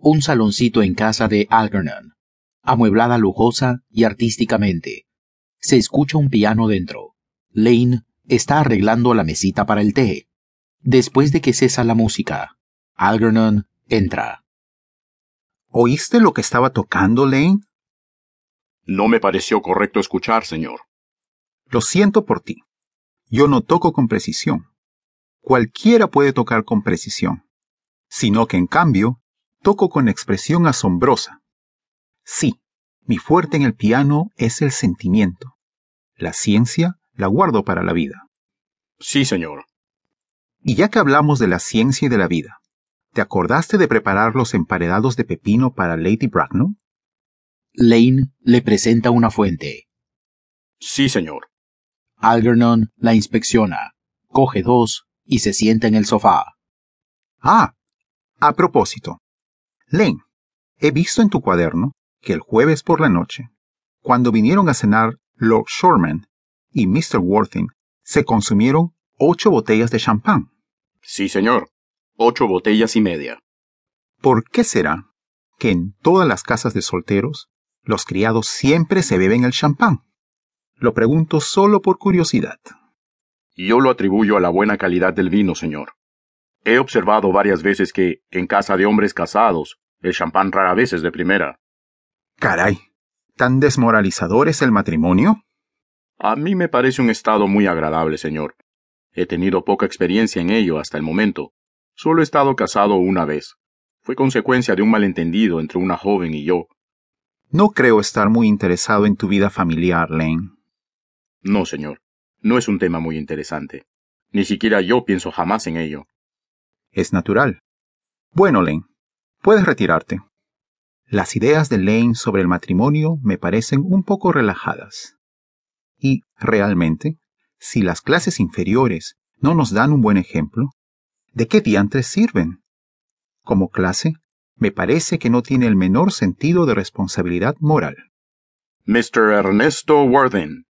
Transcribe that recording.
Un saloncito en casa de Algernon, amueblada lujosa y artísticamente. Se escucha un piano dentro. Lane está arreglando la mesita para el té. Después de que cesa la música, Algernon entra. ¿Oíste lo que estaba tocando, Lane? No me pareció correcto escuchar, señor. Lo siento por ti. Yo no toco con precisión. Cualquiera puede tocar con precisión. Sino que, en cambio, toco con expresión asombrosa. Sí, mi fuerte en el piano es el sentimiento. La ciencia la guardo para la vida. Sí, señor. Y ya que hablamos de la ciencia y de la vida, ¿te acordaste de preparar los emparedados de pepino para Lady Bracknell? Lane le presenta una fuente. Sí, señor. Algernon la inspecciona, coge dos y se sienta en el sofá. Ah, a propósito. Lane, he visto en tu cuaderno que el jueves por la noche, cuando vinieron a cenar Lord Shoreman y Mr. Worthing, se consumieron ocho botellas de champán. Sí, señor. Ocho botellas y media. ¿Por qué será que en todas las casas de solteros los criados siempre se beben el champán? Lo pregunto solo por curiosidad. Yo lo atribuyo a la buena calidad del vino, señor. He observado varias veces que, en casa de hombres casados, el champán rara vez es de primera. Caray, ¿tan desmoralizador es el matrimonio? A mí me parece un estado muy agradable, señor. He tenido poca experiencia en ello hasta el momento. Solo he estado casado una vez. Fue consecuencia de un malentendido entre una joven y yo. No creo estar muy interesado en tu vida familiar, Lane. No, señor. No es un tema muy interesante. Ni siquiera yo pienso jamás en ello. Es natural. Bueno, Lane, puedes retirarte. Las ideas de Lane sobre el matrimonio me parecen un poco relajadas. Y, realmente, si las clases inferiores no nos dan un buen ejemplo, ¿de qué diantres sirven? Como clase, me parece que no tiene el menor sentido de responsabilidad moral. Mr. Ernesto Worthing.